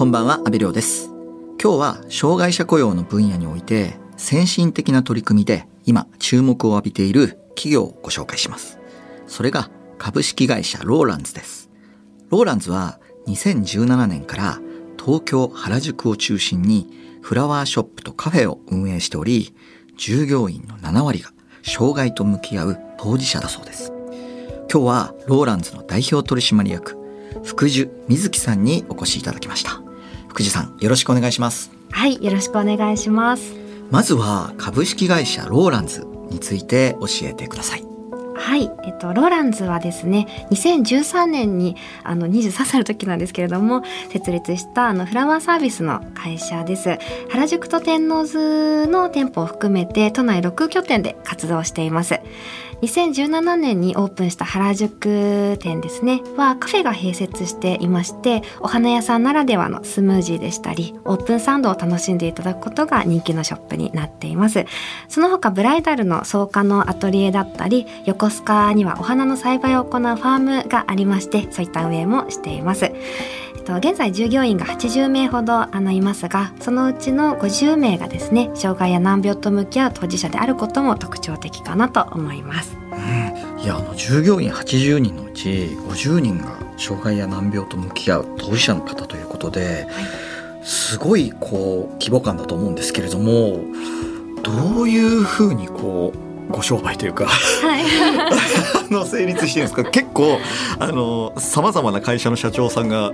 こんばんは、阿部亮です。今日は障害者雇用の分野において先進的な取り組みで今注目を浴びている企業をご紹介します。それが株式会社ローランズです。ローランズは2017年から東京原宿を中心にフラワーショップとカフェを運営しており、従業員の7割が障害と向き合う当事者だそうです。今日はローランズの代表取締役福寿瑞希さんにお越しいただきました福寿さんよろしくお願いしますはい、よろしくお願いします。まずは株式会社ローランズについて教えてくださいはい、えっと、ローランズはですね、2013年に、あの、23歳の時なんですけれども、設立した、あの、フラワーサービスの会社です。原宿と天王洲の店舗を含めて、都内6拠点で活動しています。2017年にオープンした原宿店ですね。はカフェが併設していましてお花屋さんならではのスムージーでしたりオープンサンドを楽しんでいただくことが人気のショップになっています。その他ブライダルの草加のアトリエだったり横須賀にはお花の栽培を行うファームがありましてそういった運営もしています。現在従業員が80名ほどあのいますがそのうちの50名がですね障害や難病と向き合う当事者であることも特徴的かなと思います。いやあの従業員80人のうち50人が障害や難病と向き合う当事者の方ということで、すごいこう規模感だと思うんですけれどもどういうふうにこうご商売というかはい あの成立してるんですか？結構あのさまざまな会社の社長さんが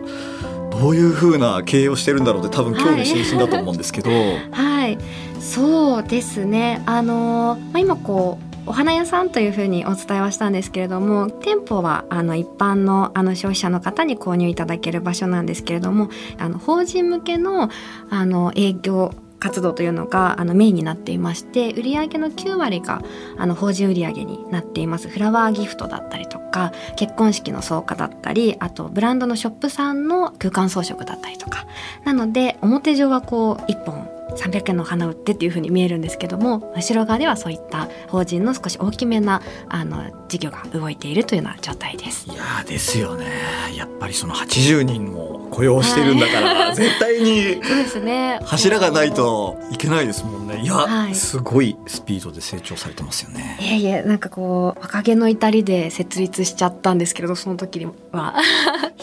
どういうふうな経営をしてるんだろうって多分興味津々だと思うんですけど、はい、そうですね。あのまあ今こう。お花屋さんというふうにお伝えはしたんですけれども店舗はあの一般のあの消費者の方に購入いただける場所なんですけれどもあの法人向けのあの営業活動というのがあのメインになっていまして売上の9割があの法人売上になっています。フラワーギフトだったりとか結婚式の草加だったりあとブランドのショップさんの空間装飾だったりとか。なので表上はこう1本300円の花売ってっていう風に見えるんですけども後ろ側ではそういった法人の少し大きめなあの事業が動いているというような状態です。いやーですよね。やっぱりその80人も雇用してるんだから、絶対にそうですね。柱がないといけないですもんね。いや、はい。すごいスピードで成長されてますよね。いえいえなんかこう若気の至りで設立しちゃったんですけれどその時には。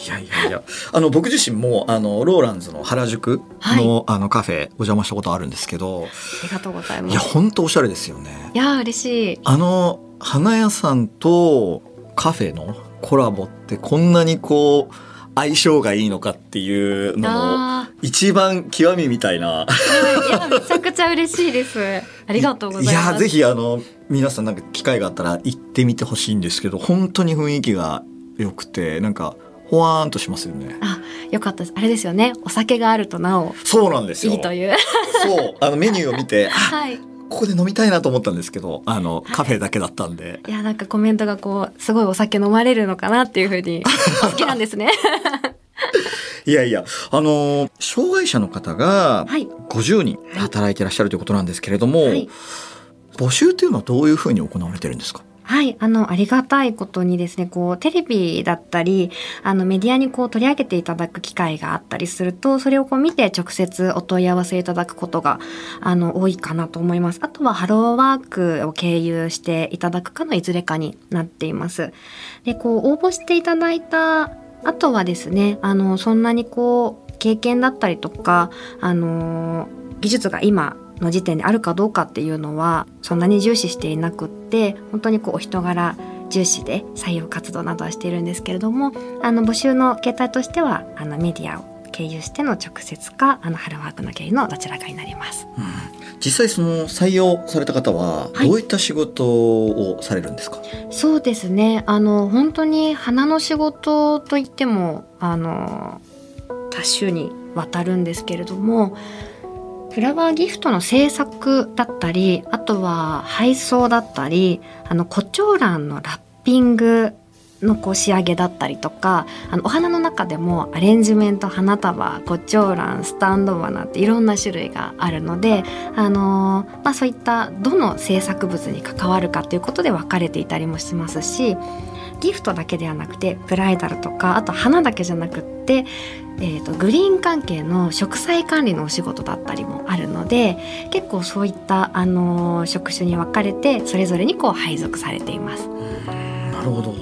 いやいやいや。あの僕自身もあのローランズの原宿の,、あのカフェお邪魔したことあるんですけどありがとうございまいすや本当おしゃれですよね。いや嬉しい。あの花屋さんとカフェのコラボってこんなにこう相性がいいのかっていうののあ一番極みみたいな。ーいやめちゃくちゃ嬉しいです。ありがとうございます。いやぜひあの皆さんなんか機会があったら行ってみてほしいんですけど本当に雰囲気が良くてなんかほわーんとしますよね。あよかったです。あれですよね。お酒があるとなお。そうなんですよ。いいという。そう。あのメニューを見て あはいここで飲みたいなと思ったんですけどあのカフェだけだったんで。いやなんかコメントがこうすごいお酒飲まれるのかなっていうふうに お好きなんですね。いやいやあの障害者の方がはい。50人働いてらっしゃるということなんですけれども、はい。募集っていうのはどういうふうに行われてるんですか？はい、あの、ありがたいことにですね、こう、テレビだったり、あの、メディアにこう取り上げていただく機会があったりすると、それをこう見て直接お問い合わせいただくことが、あの、多いかなと思います。あとは、ハローワークを経由していただくかのいずれかになっています。で、こう、応募していただいた後はですね、あの、そんなにこう、経験だったりとか、あの、技術が今の時点であるかどうかっていうのはそんなに重視していなくって本当にこうお人柄重視で採用活動などはしているんですけれどもあの募集の形態としてはあのメディアを経由しての直接かあのハローワークの経由のどちらかになります。実際その採用された方ははい。どういった仕事をされるんですか、そうですね。あの本当に花の仕事といってもあの多種にわたるんですけれどもフラワーギフトの制作だったりあとは配送だったりあの胡蝶蘭のラッピングのこう仕上げだったりとかあのお花の中でもアレンジメント花束胡蝶蘭スタンド花っていろんな種類があるので、あのーまあ、そういったどの制作物に関わるかということで分かれていたりもしますしギフトだけではなくてブライダルとかあと花だけじゃなくってえーと、グリーン関係の植栽管理のお仕事だったりもあるので結構そういった、あのー、職種に分かれてそれぞれにこう配属されています。なるほど。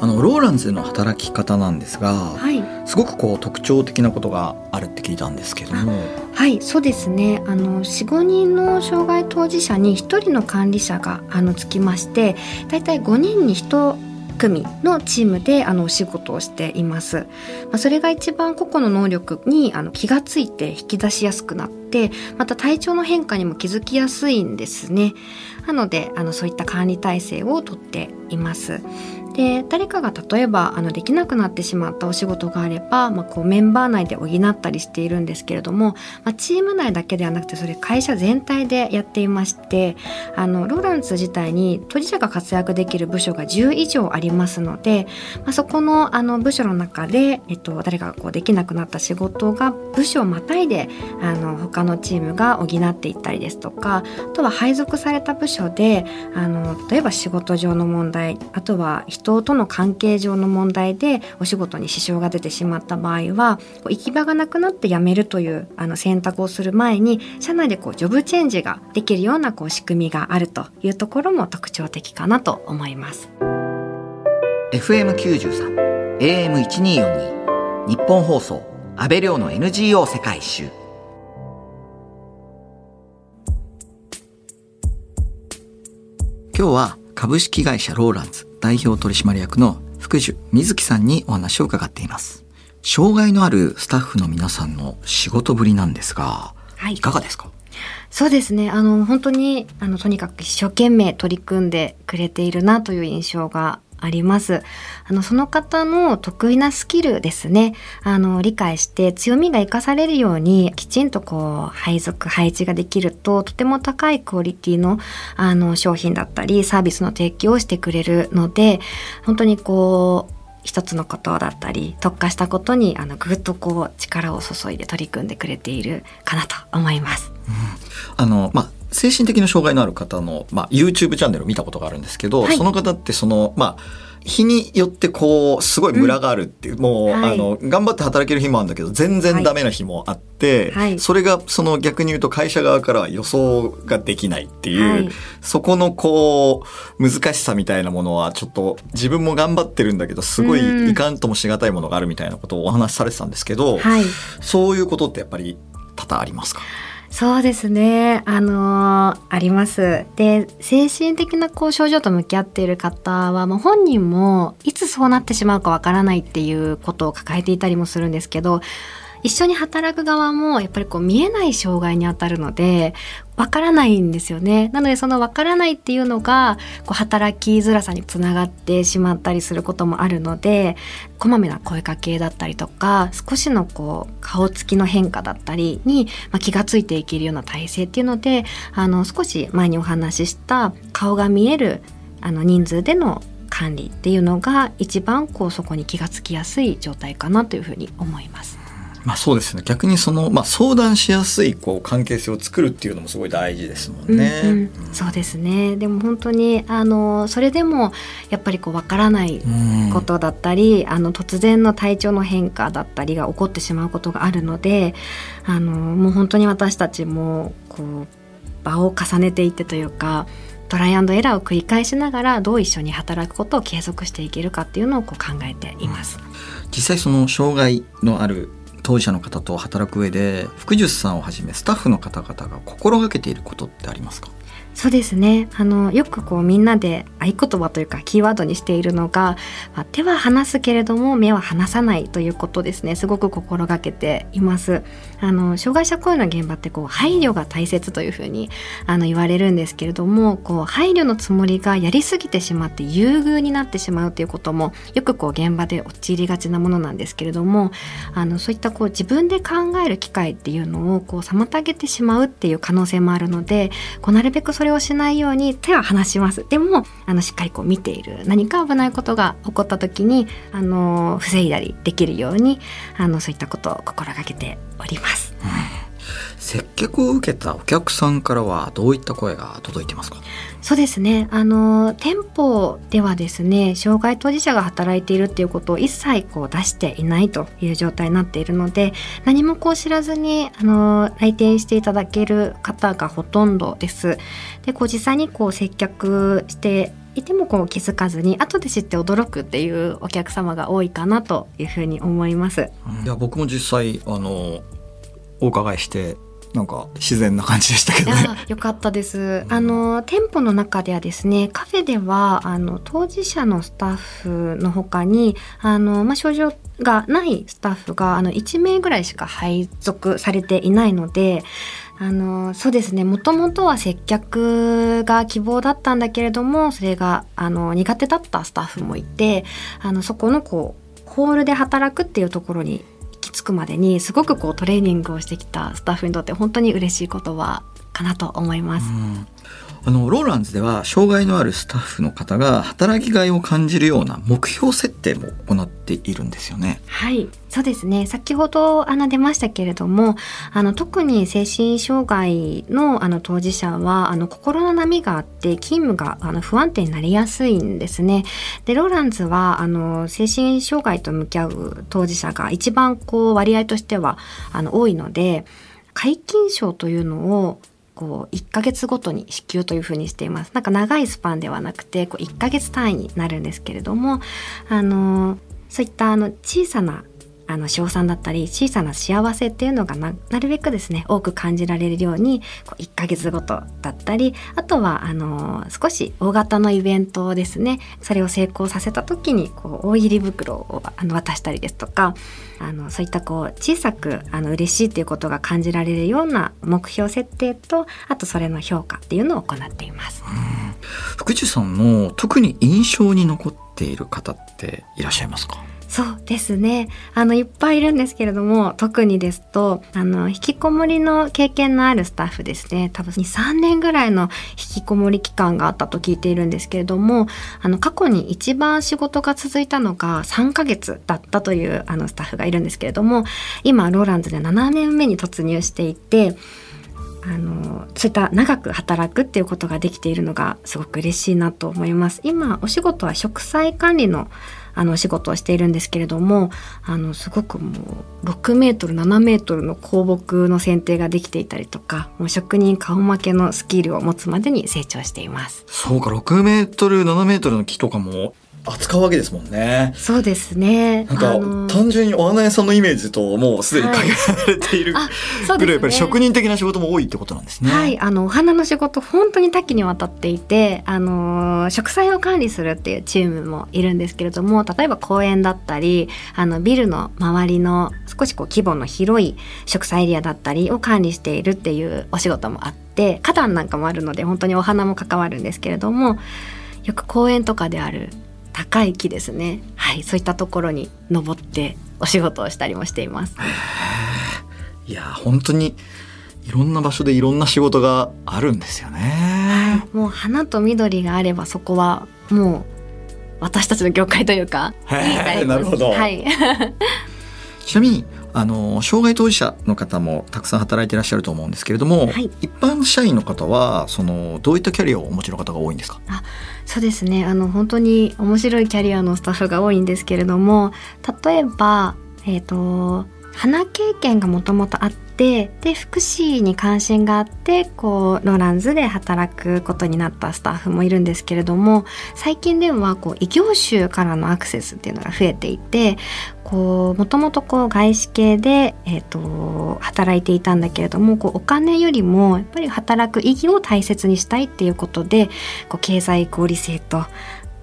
あのローランズの働き方なんですが、はい、すごくこう特徴的なことがあるって聞いたんですけども。はいそうですね。あの45人の障害当事者に1人の管理者があのつきましてだいたい5人に1組のチームであのお仕事をしています。まあ、それが一番個々の能力にあの気がついて引き出しやすくなって、また体調の変化にも気づきやすいんですね。なのであのそういった管理体制をとっています。で誰かが例えばあのできなくなってしまったお仕事があれば、まあ、こうメンバー内で補ったりしているんですけれども、まあ、チーム内だけではなくてそれ会社全体でやっていましてあのローランツ自体に当事者が活躍できる部署が10以上ありますので、まあ、そこのあの部署の中で、えっと、誰かがこうできなくなった仕事が部署をまたいであの他のチームが補っていったりですとかあとは配属された部署であの例えば仕事上の問題あとは人人との関係上の問題でお仕事に支障が出てしまった場合は行き場がなくなって辞めるというあの選択をする前に社内でこうジョブチェンジができるようなこう仕組みがあるというところも特徴的かなと思います。FM93 AM1242 日本放送安倍亮の NGO 世界一周今日は株式会社ローランズ代表取締役の福寿瑞希さんにお話を伺っています。障害のあるスタッフの皆さんの仕事ぶりなんですが、はい、いかがですか？そうですね。あの、本当に、あの、とにかく一生懸命取り組んでくれているなという印象があります。あの、その方の得意なスキルですね。あの、理解して強みが活かされるように、きちんとこう、配属、配置ができると、とても高いクオリティの、あの、商品だったり、サービスの提供をしてくれるので、本当にこう、一つのことだったり特化したことにあのぐっとこう力を注いで取り組んでくれているかなと思います。うん、あのまあ精神的な障害のある方の、まあ、YouTube チャンネルを見たことがあるんですけど、はい、その方ってそのまあ日によってこうすごいムラがあるっていう、うん、もう、はい、あの頑張って働ける日もあるんだけど全然ダメな日もあって、はい、それがその逆に言うと会社側からは予想ができないっていう、はい、そこのこう難しさみたいなものはちょっと自分も頑張ってるんだけどすごいいかんともしがたいものがあるみたいなことをお話しされてたんですけど、そういうことってやっぱり多々ありますか？そうですね。あのー、あります。で、精神的なこう症状と向き合っている方は、もう本人もいつそうなってしまうかわからないっていうことを抱えていたりもするんですけど、一緒に働く側もやっぱりこう見えない障害にあたるのでわからないんですよね。なのでそのわからないっていうのがこう働きづらさにつながってしまったりすることもあるのでこまめな声かけだったりとか少しのこう顔つきの変化だったりに、まあ、気がついていけるような体制っていうのであの少し前にお話しした顔が見えるあの人数での管理っていうのが一番こうそこに気がつきやすい状態かなというふうに思います。まあそうですね。逆にその、まあ、相談しやすいこう関係性を作るっていうのもすごい大事ですもんね。うんうん。そうですね。でも本当にあのそれでもやっぱりこう分からないことだったり、あの突然の体調の変化だったりが起こってしまうことがあるのであのもう本当に私たちもこう場を重ねていってというかトライアンドエラーを繰り返しながらどう一緒に働くことを継続していけるかっていうのをこう考えています。実際その障害のある当事者の方と働く上で福寿さんをはじめスタッフの方々が心がけていることってありますか？そうですね。あのよくこうみんなで合言葉というかキーワードにしているのが、まあ、手は離すけれども目は離さないということですね。すごく心がけています。あの障害者雇用の現場ってこう配慮が大切というふうにあの言われるんですけれどもこう配慮のつもりがやりすぎてしまって優遇になってしまうということもよくこう現場で陥りがちなものなんですけれどもあのそういったこう自分で考える機会っていうのをこう妨げてしまうっていう可能性もあるのでこうなるべくそれをしないように手は離しますでもあのしっかりこう見ている何か危ないことが起こった時にあの防いだりできるようにあのそういったことを心がけております。うん接客を受けたお客さんからはどういった声が届いてますか？そうですねあの店舗ではですね障害当事者が働いているっていうことを一切こう出していないという状態になっているので何もこう知らずにあの来店していただける方がほとんどです。でこう実際にこう接客していてもこう気づかずに後で知って驚くっていうお客様が多いかなというふうに思います。いや僕も実際あのお伺いしてなんか自然な感じでしたけどね。よかったです。あの店舗の中ではですね、カフェではあの当事者のスタッフのほかにあのまあ症状がないスタッフがあの1名ぐらいしか配属されていないので。あのそうですねもともとは接客が希望だったんだけれどもそれがあの苦手だったスタッフもいてあのそこのこうホールで働くっていうところに着くまでにすごくこうトレーニングをしてきたスタッフにとって本当に嬉しい言葉かなと思います。あのローランズでは障害のあるスタッフの方が働きがいを感じるような目標設定も行っているんですよね。はいそうですね先ほどあの出ましたけれどもあの特に精神障害のあの当事者はあの心の波があって勤務があの不安定になりやすいんですね。でローランズはあの精神障害と向き合う当事者が一番こう割合としてはあの多いので皆勤賞というのをこう1ヶ月ごとに支給というふうにしています。なんか長いスパンではなくてこう1ヶ月単位になるんですけれどもあのそういったあの小さなあの賞賛だったり小さな幸せっていうのがなるべくですね多く感じられるようにこう1ヶ月ごとだったりあとはあの少し大型のイベントをですねそれを成功させた時にこう大入り袋をあの渡したりですとかあのそういったこう小さくあの嬉しいっていうことが感じられるような目標設定とあとそれの評価っていうのを行っています。福地さんの特に印象に残っている方っていらっしゃいますか？そうですねあのいっぱいいるんですけれども特にですとあの引きこもりの経験のあるスタッフですね多分23年ぐらいの引きこもり期間があったと聞いているんですけれどもあの過去に一番仕事が続いたのが3ヶ月だったというあのスタッフがいるんですけれども今ローランズで7年目に突入していてあのそういった長く働くっていうことができているのがすごく嬉しいなと思います。今お仕事は植栽管理のあの仕事をしているんですけれどもあのすごくもう6メートル7メートルの香木の剪定ができていたりとかもう職人顔負けのスキルを持つまでに成長しています。そうか6メートル7メートルの木とかも扱うわけですもんね。そうですね。なんか、あのー、単純にお花屋さんのイメージともうすでに限られている、はい、ぐらいやっぱり職人的な仕事も多いってことなんですね。はい、あのお花の仕事本当に多岐にわたっていて、あの植栽を管理するっていうチームもいるんですけれども、例えば公園だったり、あのビルの周りの少しこう規模の広い植栽エリアだったりを管理しているっていうお仕事もあって、花壇なんかもあるので本当にお花も関わるんですけれども。よく公園とかである高い木ですね。はい。そういったところに登ってお仕事をしたりもしています。いや本当にいろんな場所でいろんな仕事があるんですよね、はい、もう花と緑があればそこはもう私たちの業界というかなるほど、はい、ちなみにあの障害当事者の方もたくさん働いていらっしゃると思うんですけれども、はい、一般社員の方はそのどういったキャリアをお持ちの方が多いんですか？あそうですね。あの本当に面白いキャリアのスタッフが多いんですけれども例えば、えーと、花経験がもともとあってで福祉に関心があってこうロランズで働くことになったスタッフもいるんですけれども最近ではこう異業種からのアクセスっていうのが増えていてもともと外資系で、えーと、働いていたんだけれどもこうお金よりもやっぱり働く意義を大切にしたいっていうことでこう経済合理性と、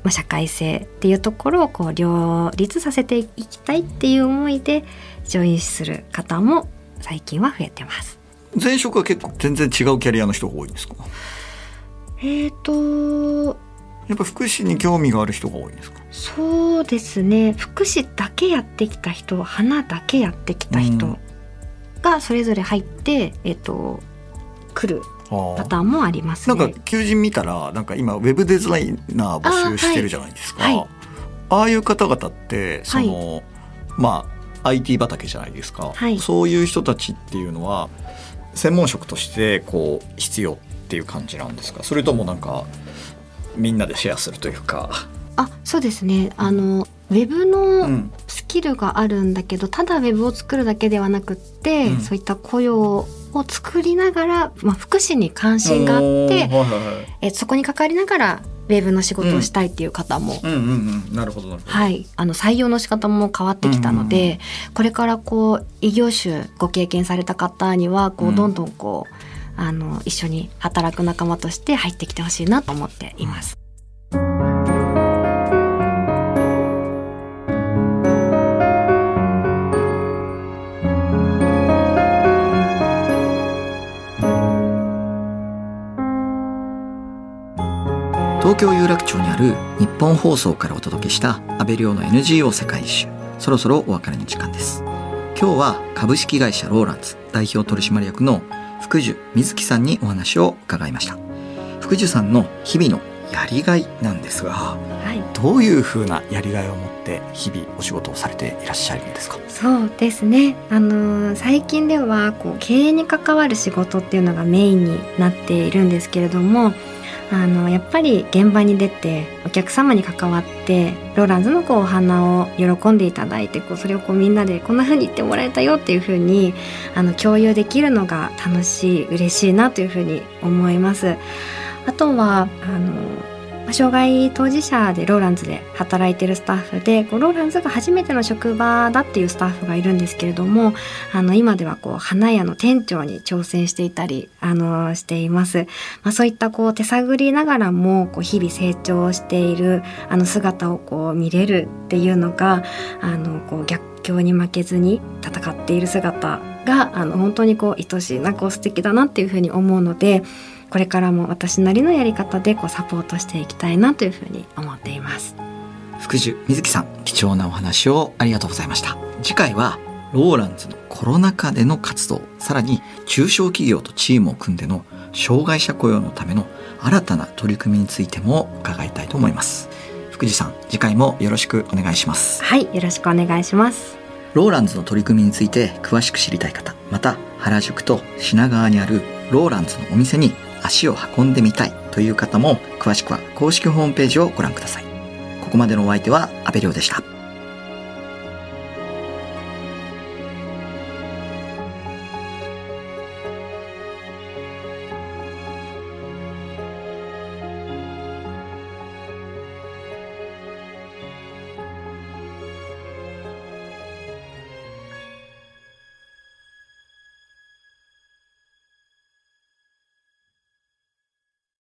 まあ、社会性っていうところをこう両立させていきたいっていう思いでジョインする方も最近は増えてます。前職は結構全然違うキャリアの人が多いんですか？えっ、とやっぱ福祉に興味がある人が多いんですか？そうですね。福祉だけやってきた人花だけやってきた人がそれぞれ入って、えっ、と来るパターンもあります、ね、なんか求人見たらなんか今ウェブデザイナー募集してるじゃないですか。あはいはい、ああいう方々ってその、はい、まあ IT 畑じゃないですか、はい、そういう人たちっていうのは専門職としてこう必要っていう感じなんですか？それともなんかみんなでシェアするというか。あそうですね。あのウェブのスキルがあるんだけど、うん、ただウェブを作るだけではなくって、うん、そういった雇用を作りながら、まあ、福祉に関心があって、えそこに関わりながらウェブの仕事をしたいっていう方も、はい。あの採用の仕方も変わってきたので、うんうんうん、これからこう異業種ご経験された方にはこうどんどんこう、あの一緒に働く仲間として入ってきてほしいなと思っています。東京有楽町にある日本放送からお届けした安倍亮の NGO 世界一周。そろそろお別れの時間です。今日は株式会社ローランズ代表取締役の福寿瑞希さんにお話を伺いました。福寿さんの日々のやりがいなんですが、はい、どういうふうなやりがいを持って日々お仕事をされていらっしゃるんですか？そうですね。あの最近ではこう経営に関わる仕事っていうのがメインになっているんですけれどもあのやっぱり現場に出てお客様に関わってローランズのこうお花を喜んでいただいてこうそれをこうみんなでこんな風に言ってもらえたよっていう風にあに共有できるのが楽しい嬉しいなという風に思います。あとはあの障害当事者でローランズで働いてるスタッフでこうローランズが初めての職場だっていうスタッフがいるんですけれどもあの今ではこう花屋の店長に挑戦していたりあのしています、まあ、そういったこう手探りながらもこう日々成長しているあの姿をこう見れるっていうのがあのこう逆境に負けずに戦っている姿があの本当にこう愛しいなこう素敵だなっていうふうに思うのでこれからも私なりのやり方でこうサポートしていきたいなというふうに思っています。福寿瑞希さん貴重なお話をありがとうございました。次回はローランズのコロナ禍での活動さらに中小企業とチームを組んでの障害者雇用のための新たな取り組みについても伺いたいと思います。福寿さん次回もよろしくお願いします。はいよろしくお願いします。ローランズの取り組みについて詳しく知りたい方また原宿と品川にあるローランズのお店に足を運んでみたいという方も詳しくは公式ホームページをご覧ください。ここまでのお相手は阿部亮でした。